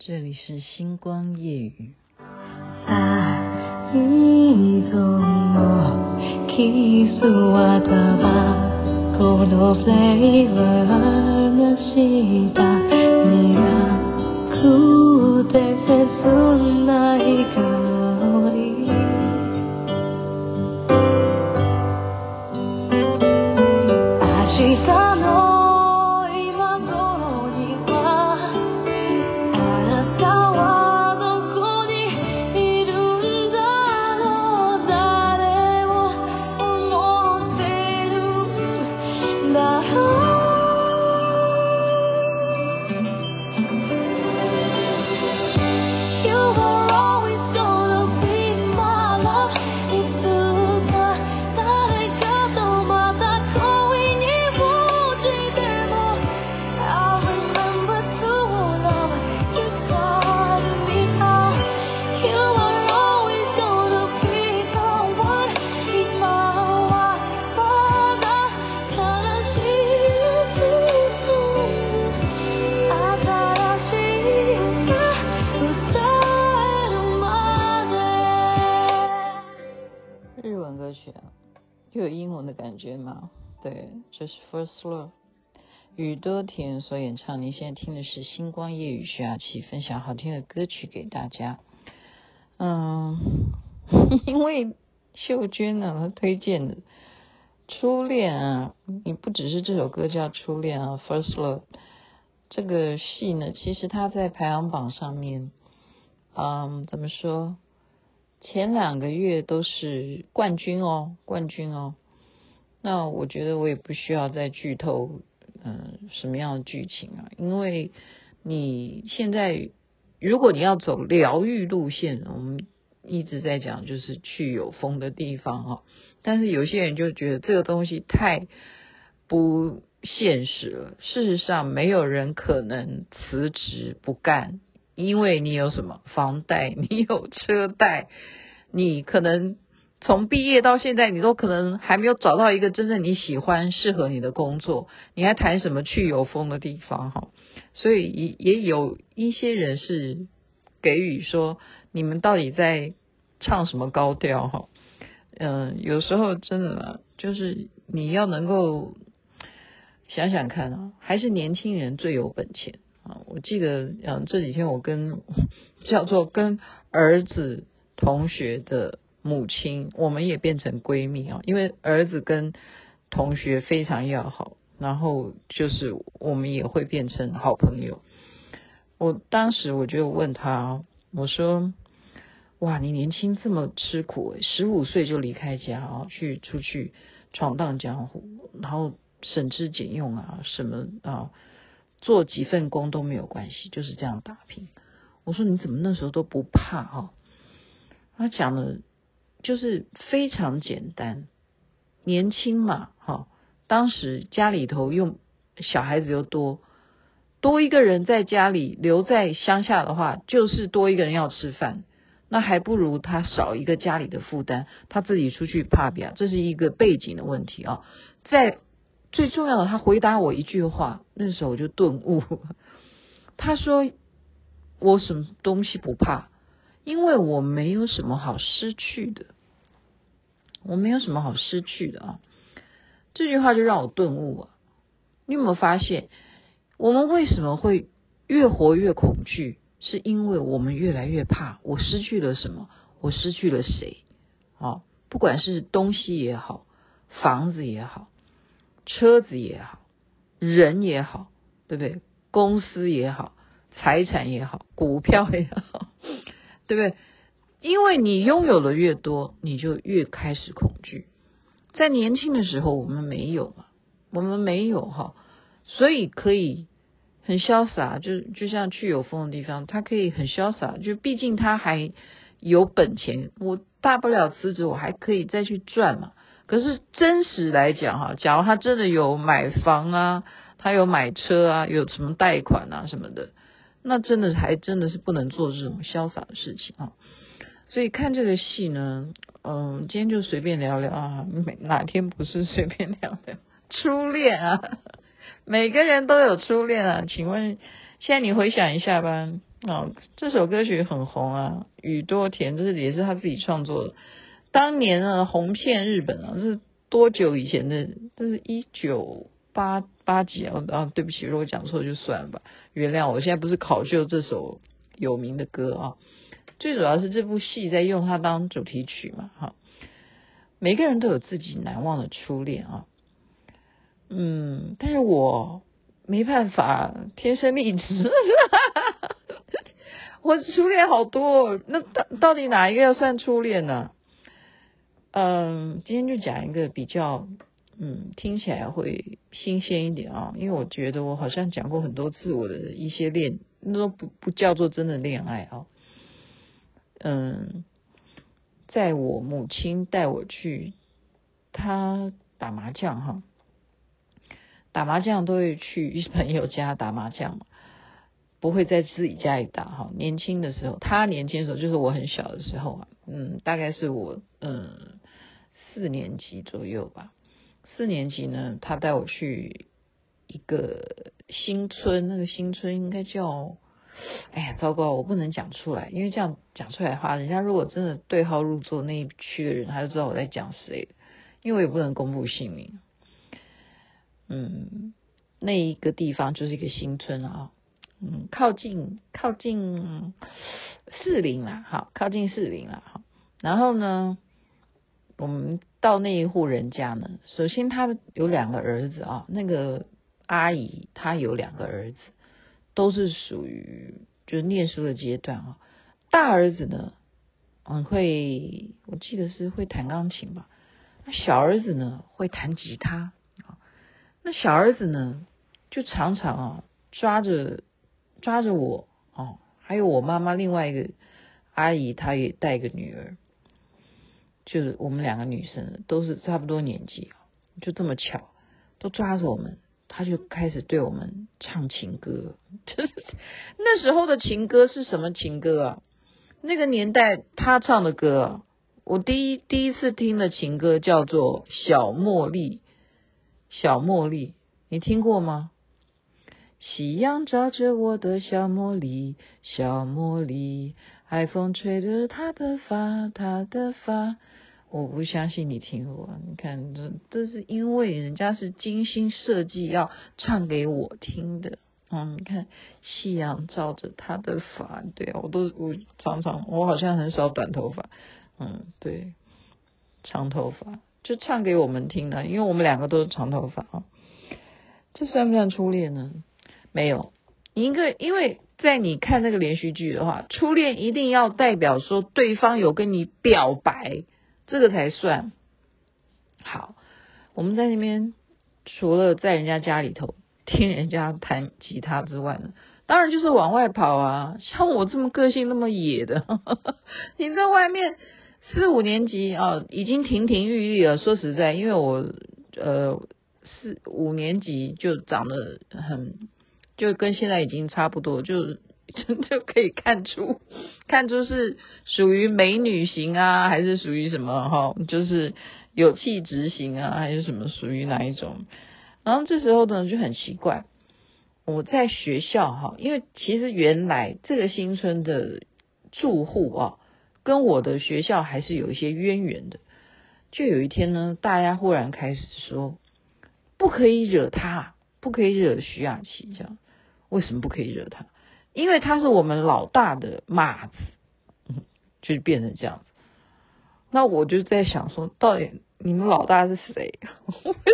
这里是星光夜语。的感觉吗？对，这是 First Love，宇多田所演唱。你现在听的是星光夜雨徐雅琪分享好听的歌曲给大家。嗯，因为秀娟呢，她推荐的《初恋》啊，你不只是这首歌叫《初恋》啊，《First Love》这个戏呢，其实它在排行榜上面，嗯，怎么说？前两个月都是冠军哦，冠军哦。那我觉得我也不需要再剧透，嗯、什么样的剧情啊？因为你现在如果你要走疗愈路线，我们一直在讲就是去有风的地方哈、但是有些人就觉得这个东西太不现实了。事实上，没有人可能辞职不干。因为你有什么房贷，你有车贷，你可能从毕业到现在，你都可能还没有找到一个真正你喜欢、适合你的工作，你还谈什么去有风的地方哈？所以也也有一些人是给予说，你们到底在唱什么高调哈？嗯，有时候真的就是你要能够想想看啊，还是年轻人最有本钱啊。我记得，嗯，这几天我跟 叫做跟儿子同学的母亲，我们也变成闺蜜啊，因为儿子跟同学非常要好，然后就是我们也会变成好朋友。我当时我就问他，我说：“哇，你年轻这么吃苦，十五岁就离开家啊，去出去闯荡江湖，然后省吃俭用啊，什么啊？”做几份工都没有关系，就是这样打拼。我说你怎么那时候都不怕哈？他讲的，就是非常简单，年轻嘛哈。当时家里头又小孩子又多，多一个人在家里留在乡下的话，就是多一个人要吃饭，那还不如他少一个家里的负担，他自己出去打拼，这是一个背景的问题啊，在。最重要的，他回答我一句话，那时候我就顿悟。他说：“我什么东西不怕，因为我没有什么好失去的，我没有什么好失去的啊。”这句话就让我顿悟啊！你有没有发现，我们为什么会越活越恐惧？是因为我们越来越怕，我失去了什么？我失去了谁？啊，不管是东西也好，房子也好。车子也好，人也好，对不对？公司也好，财产也好，股票也好，对不对？因为你拥有的越多，你就越开始恐惧。在年轻的时候，我们没有嘛，我们没有哈，所以可以很潇洒，就就像去有风的地方，他可以很潇洒，就毕竟他还有本钱，我大不了辞职，我还可以再去赚嘛。可是真实来讲哈，假如他真的有买房啊，他有买车啊，有什么贷款啊什么的，那真的还真的是不能做这种潇洒的事情啊。所以看这个戏呢，嗯，今天就随便聊聊啊，每哪天不是随便聊聊初恋啊？每个人都有初恋啊，请问现在你回想一下吧，哦，这首歌曲很红啊，雨多田，这是也是他自己创作的。当年啊，红遍日本啊，这是多久以前的？这是一九八八级啊？啊，对不起，如果讲错就算了吧，原谅我。现在不是考究这首有名的歌啊，最主要是这部戏在用它当主题曲嘛。哈，每个人都有自己难忘的初恋啊。嗯，但是我没办法，天生丽质。我初恋好多，那到到底哪一个要算初恋呢？嗯，今天就讲一个比较，嗯，听起来会新鲜一点啊，因为我觉得我好像讲过很多次我的一些恋，那都不不叫做真的恋爱啊。嗯，在我母亲带我去，她打麻将哈，打麻将都会去朋友家打麻将。不会在自己家里打哈。年轻的时候，他年轻的时候就是我很小的时候啊，嗯，大概是我嗯四年级左右吧。四年级呢，他带我去一个新村，那个新村应该叫，哎呀，糟糕，我不能讲出来，因为这样讲出来的话，人家如果真的对号入座那一区的人，他就知道我在讲谁，因为我也不能公布姓名。嗯，那一个地方就是一个新村啊。嗯，靠近靠近士林啦，好，靠近士林啦，好。然后呢，我们到那一户人家呢，首先他有两个儿子啊，那个阿姨她有两个儿子，都是属于就是念书的阶段啊。大儿子呢，嗯，会，我记得是会弹钢琴吧。那小儿子呢，会弹吉他啊。那小儿子呢，就常常啊抓着。抓着我哦，还有我妈妈另外一个阿姨，她也带个女儿，就是我们两个女生都是差不多年纪，就这么巧，都抓着我们，他就开始对我们唱情歌。就是那时候的情歌是什么情歌啊？那个年代他唱的歌啊，我第一第一次听的情歌叫做《小茉莉》，小茉莉，你听过吗？夕阳照着我的小茉莉，小茉莉，海风吹着她的发，她的发。我不相信你听过，你看这这是因为人家是精心设计要唱给我听的。嗯，你看夕阳照着他的发，对啊，我都我常常我好像很少短头发，嗯，对，长头发就唱给我们听的，因为我们两个都是长头发啊。这算不算初恋呢？没有，一个，因为在你看那个连续剧的话，初恋一定要代表说对方有跟你表白，这个才算。好，我们在那边除了在人家家里头听人家弹吉他之外呢，当然就是往外跑啊。像我这么个性那么野的，呵 呵你在外面四五年级啊，已经亭亭玉立了。说实在，因为我呃四五年级就长得很。就跟现在已经差不多，就 就可以看出，看出是属于美女型啊，还是属于什么哈？就是有气质型啊，还是什么属于哪一种？然后这时候呢就很奇怪，我在学校哈，因为其实原来这个新村的住户啊，跟我的学校还是有一些渊源的。就有一天呢，大家忽然开始说，不可以惹他，不可以惹徐雅琪这样。为什么不可以惹他？因为他是我们老大的马子，就变成这样子。那我就在想说，到底你们老大是谁？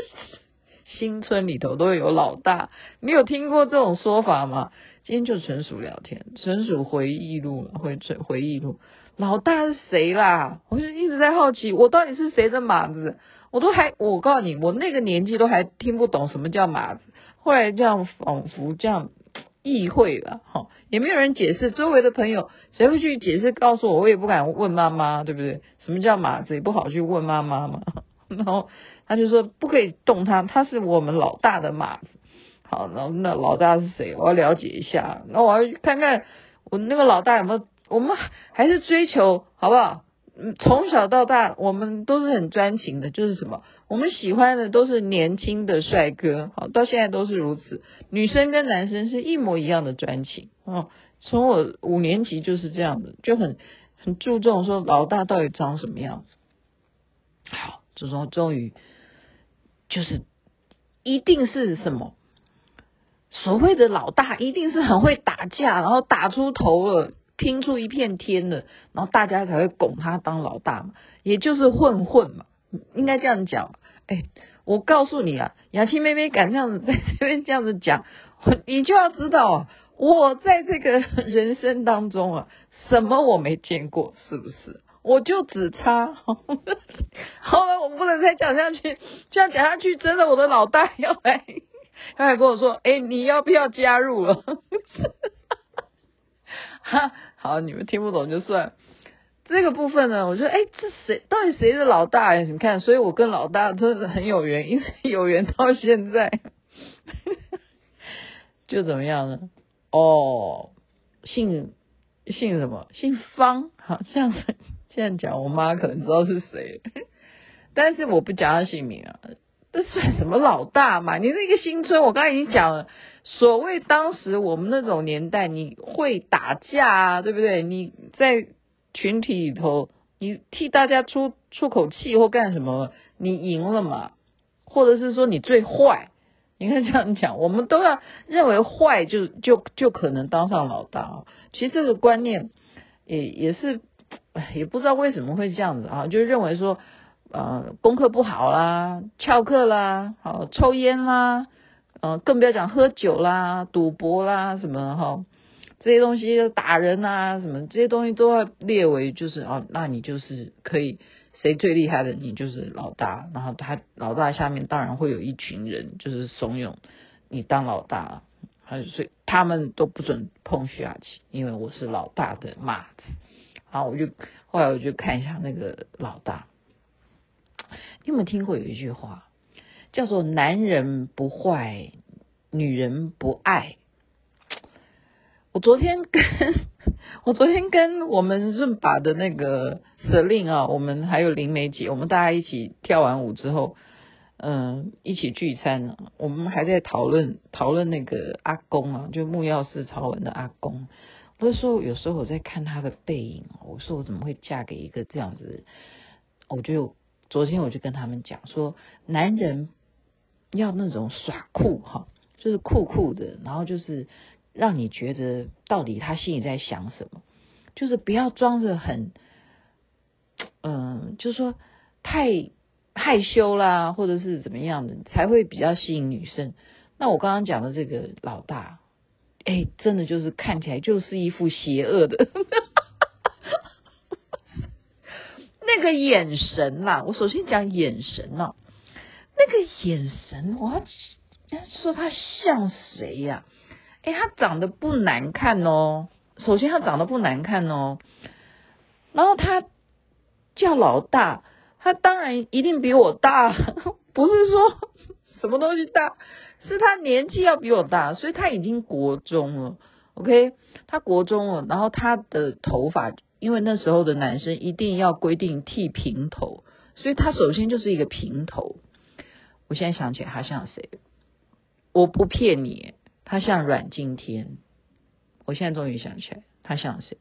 新村里头都有老大，你有听过这种说法吗？今天就纯属聊天，纯属回忆录，回回忆录。老大是谁啦？我就一直在好奇，我到底是谁的马子？我都还，我告诉你，我那个年纪都还听不懂什么叫马子。后来这样仿佛这样。意会了，哈，也没有人解释。周围的朋友谁会去解释？告诉我，我也不敢问妈妈，对不对？什么叫马子也不好去问妈妈嘛。然后他就说不可以动他，他是我们老大的马子。好，那那老大是谁？我要了解一下。那我要看看我那个老大有没有？我们还是追求好不好？嗯，从小到大我们都是很专情的，就是什么？我们喜欢的都是年轻的帅哥，好，到现在都是如此。女生跟男生是一模一样的专情，哦，从我五年级就是这样子，就很很注重说老大到底长什么样子。好，这种终于就是一定是什么？所谓的老大一定是很会打架，然后打出头了，拼出一片天了，然后大家才会拱他当老大嘛，也就是混混嘛，应该这样讲。哎，我告诉你啊，雅琪妹妹敢这样子在这边这样子讲，你就要知道，我在这个人生当中啊，什么我没见过，是不是？我就只差，好了，我不能再讲下去，这样讲下去，真的我的老大要来。他还跟我说：“哎、你要不要加入了？”哈，好，你们听不懂就算。这个部分呢，我说：“哎、这谁？到底谁是老大呀？你看，所以我跟老大真的很有缘，因为有缘到现在，就怎么样呢？哦，姓姓什么？姓方。好像 这样讲，我妈可能知道是谁，但是我不讲他姓名啊。”这算什么老大嘛？你那个新村，我刚才已经讲了。所谓当时我们那种年代，你会打架啊，对不对？你在群体里头，你替大家出出口气或干什么，你赢了嘛？或者是说你最坏？你看这样讲，我们都要认为坏就就就可能当上老大啊。其实这个观念也也是，也不知道为什么会这样子啊，就认为说。呃，功课不好啦，翘课啦，好抽烟啦，呃，更不要讲喝酒啦、赌博啦什么哈，这些东西打人啊什么，这些东西都要列为就是哦，那你就是可以谁最厉害的，你就是老大，然后他老大下面当然会有一群人就是怂恿你当老大，所以他们都不准碰徐雅琪，因为我是老大的马子。好，我就后来我就看一下那个老大。你有没有听过有一句话，叫做“男人不坏，女人不爱”？我昨天跟我昨天跟我们润把的那个 Selin 啊，我们还有林梅姐，我们大家一起跳完舞之后，嗯，一起聚餐呢。我们还在讨论讨论那个阿公啊，就木曜四超人的阿公。我就说有时候我在看他的背影，我说我怎么会嫁给一个这样子？我就。昨天我就跟他们讲说，男人要那种耍酷哈，就是酷酷的，然后就是让你觉得到底他心里在想什么，就是不要装着很，嗯，就是说太害羞啦，或者是怎么样的，才会比较吸引女生。那我刚刚讲的这个老大，哎，真的就是看起来就是一副邪恶的。那个眼神呐、我首先讲眼神呐、那个眼神，我要说他像谁呀、啊？诶，他长得不难看哦。首先他长得不难看哦，然后他叫老大，他当然一定比我大，不是说 什么东西大，是他年纪要比我大，所以他已经国中了。OK，他国中了，然后他的头发。因为那时候的男生一定要规定剃平头，所以他首先就是一个平头。我现在想起来他像谁？我不骗你，他像阮经天。我现在终于想起来他像谁？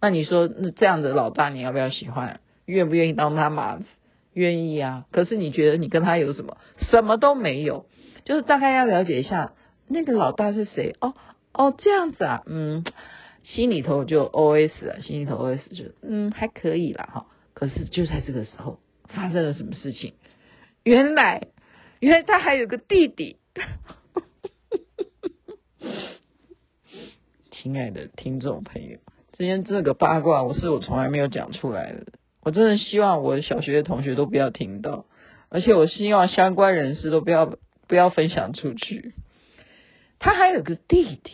那你说那这样的老大你要不要喜欢？愿不愿意当他马子？愿意啊。可是你觉得你跟他有什么？什么都没有。就是大概要了解一下那个老大是谁？哦哦，这样子啊，嗯。心里头就 OS 啊，心里头 OS 就嗯还可以啦哈，可是就在这个时候发生了什么事情？原来原来他还有个弟弟。亲爱的听众朋友，今天这个八卦我是我从来没有讲出来的，我真的希望我小学的同学都不要听到，而且我希望相关人士都不要不要分享出去。他还有个弟弟。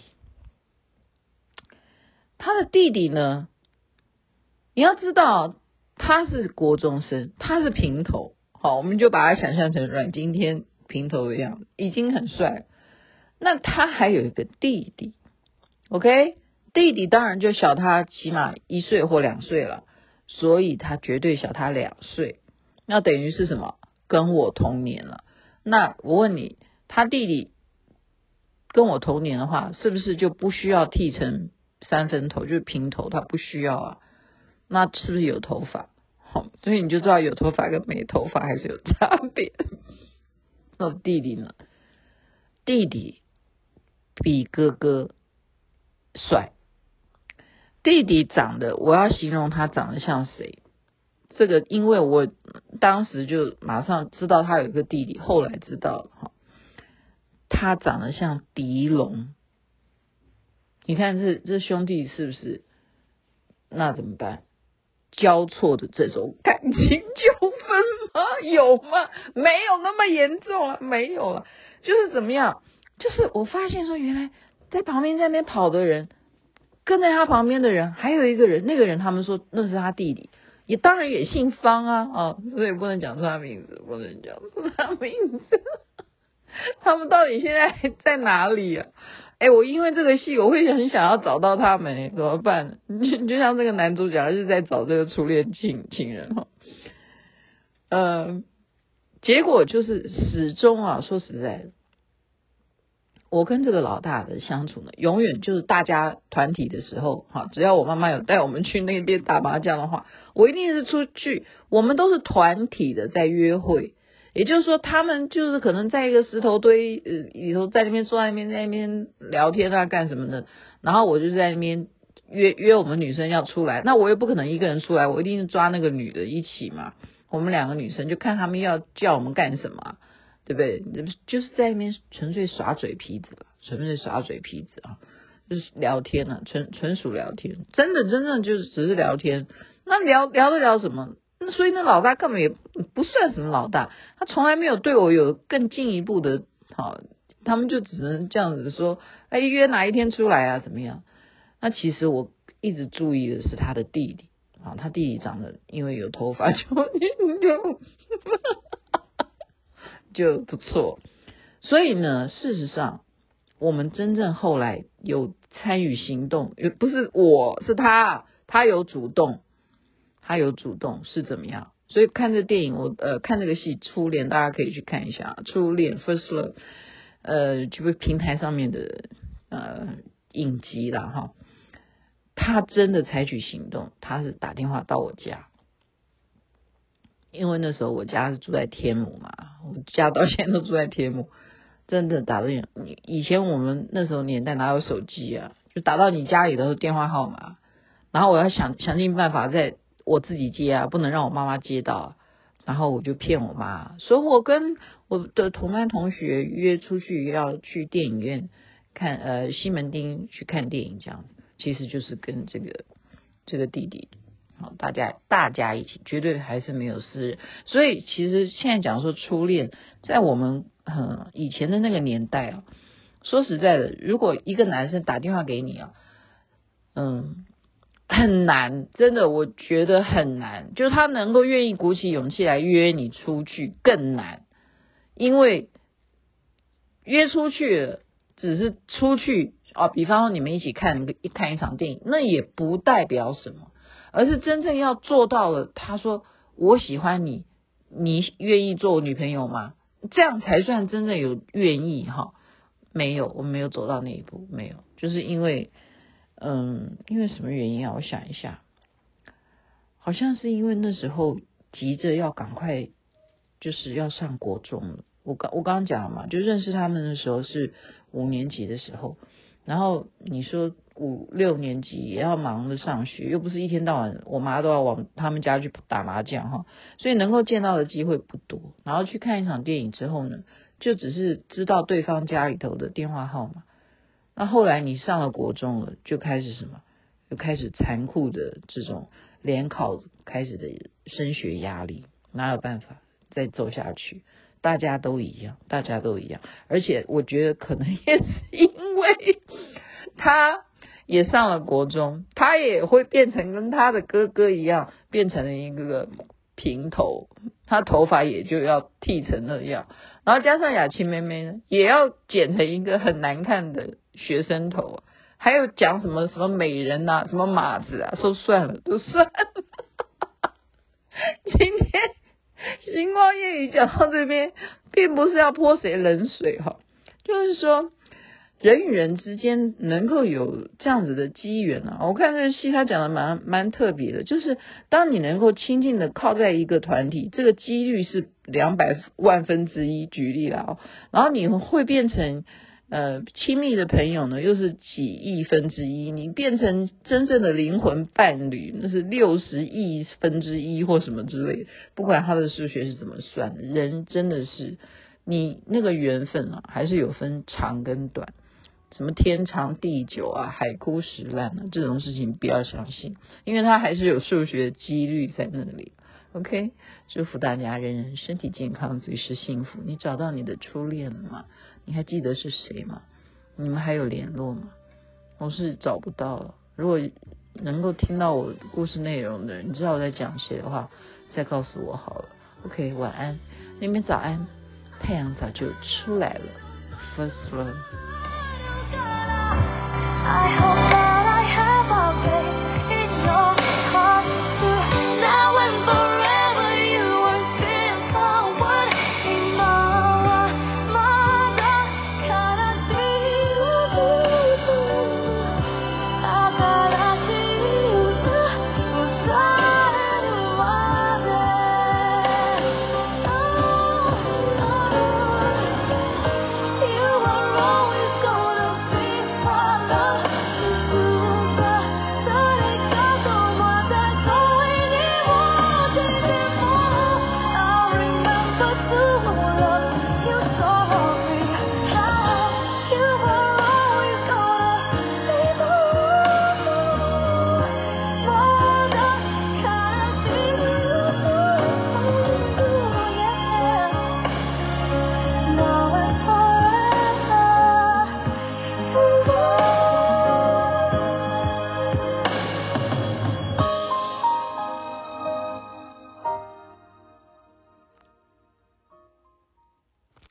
他的弟弟呢？你要知道，他是国中生，他是平头，好，我们就把他想象成阮经天平头的样子，已经很帅。那他还有一个弟弟，OK，弟弟当然就小他起码一岁或两岁了，所以他绝对小他两岁。那等于是什么？跟我同年了。那我问你，他弟弟跟我同年的话，是不是就不需要剃成？三分头，就是平头，他不需要啊。那是不是有头发？好，所以你就知道有头发跟没头发还是有差别。那弟弟呢？弟弟比哥哥帅。弟弟长得，我要形容他长得像谁？这个，因为我当时就马上知道他有一个弟弟，后来知道了哈，他长得像狄龙。你看这这兄弟是不是？那怎么办？交错的这种感情纠纷吗？有吗？没有那么严重啊，没有了。就是怎么样？就是我发现说，原来在旁边在那边跑的人，跟在他旁边的人，还有一个人，那个人他们说那是他弟弟。也当然也姓方啊，哦，所以不能讲出他名字，不能讲出他名字。他们到底现在在哪里啊？哎，我因为这个戏，我会很想要找到他们，怎么办？就 就像这个男主角是在找这个初恋情情人哈，呃，结果就是始终啊，说实在的。我跟这个老大的相处呢，永远就是大家团体的时候，哈，只要我妈妈有带我们去那边打麻将的话，我一定是出去。我们都是团体的在约会，也就是说，他们就是可能在一个石头堆呃里头，在那边坐在那边在那边聊天啊，干什么的。然后我就在那边约约我们女生要出来，那我也不可能一个人出来，我一定是抓那个女的一起嘛。我们两个女生就看他们要叫我们干什么。对不对？就是在那边纯粹耍嘴皮子，纯粹耍嘴皮子啊，就是聊天啊，纯纯属聊天，真的真正就是只是聊天。那聊聊得了什么？所以那老大根本也不算什么老大，他从来没有对我有更进一步的，好，他们就只能这样子说，哎，约哪一天出来啊？怎么样？那其实我一直注意的是他的弟弟啊，他弟弟长得因为有头发 就就。就不错，所以呢，事实上，我们真正后来有参与行动，也不是我，是他，他有主动，他有主动是怎么样？所以看这电影，我呃看这个戏《初恋》，大家可以去看一下《初恋》（First Love），呃，就是平台上面的呃影集了哈。他真的采取行动，他是打电话到我家。因为那时候我家是住在天母嘛，我家到现在都住在天母，真的打的远。以前我们那时候年代哪有手机啊？就打到你家里的电话号码，然后我要想想尽办法在我自己接啊，不能让我妈妈接到，然后我就骗我妈，说我跟我的同班同学约出去要去电影院看呃西门町去看电影这样子，其实就是跟这个这个弟弟。好，大家大家一起，绝对还是没有私人。所以其实现在讲说初恋，在我们嗯以前的那个年代啊，说实在的，如果一个男生打电话给你啊，嗯，很难，真的，我觉得很难。就是他能够愿意鼓起勇气来约你出去更难，因为约出去只是出去哦，比方说你们一起看一看一场电影，那也不代表什么。而是真正要做到了，他说我喜欢你，你愿意做我女朋友吗？这样才算真正有愿意哈。没有，我没有走到那一步，没有，就是因为，嗯，因为什么原因啊？我想一下，好像是因为那时候急着要赶快，就是要上国中了。我刚我刚刚讲了嘛，就认识他们的时候是五年级的时候，然后你说。五六年级也要忙着上学，又不是一天到晚，我妈都要往他们家去打麻将哈，所以能够见到的机会不多。然后去看一场电影之后呢，就只是知道对方家里头的电话号码。那后来你上了国中了，就开始什么？就开始残酷的这种联考开始的升学压力，哪有办法再走下去？大家都一样，大家都一样。而且我觉得可能也是因为他。也上了国中，他也会变成跟他的哥哥一样，变成了一个平头，他头发也就要剃成那样，然后加上雅琪妹妹呢，也要剪成一个很难看的学生头，还有讲什么什么美人啊，什么马子啊，说算了，都算了。今天星光夜雨讲到这边，并不是要泼谁冷水哈，就是说。人与人之间能够有这样子的机缘啊。我看这个戏他讲的蛮蛮特别的，就是当你能够亲近的靠在一个团体，这个几率是两百万分之一，举例了哦，然后你会变成。呃，亲密的朋友呢，又是几亿分之一，你变成真正的灵魂伴侣，那是六十亿分之一或什么之类的。不管他的数学是怎么算，人真的是你那个缘分啊，还是有分长跟短，什么天长地久啊，海枯石烂啊，这种事情不要相信，因为它还是有数学几率在那里。OK，祝福大家人人身体健康，随时幸福。你找到你的初恋了吗？你还记得是谁吗？你们还有联络吗？我是找不到了。如果能够听到我故事内容的人，你知道我在讲谁的话，再告诉我好了。OK，晚安，那边早安，太阳早就出来了。First love。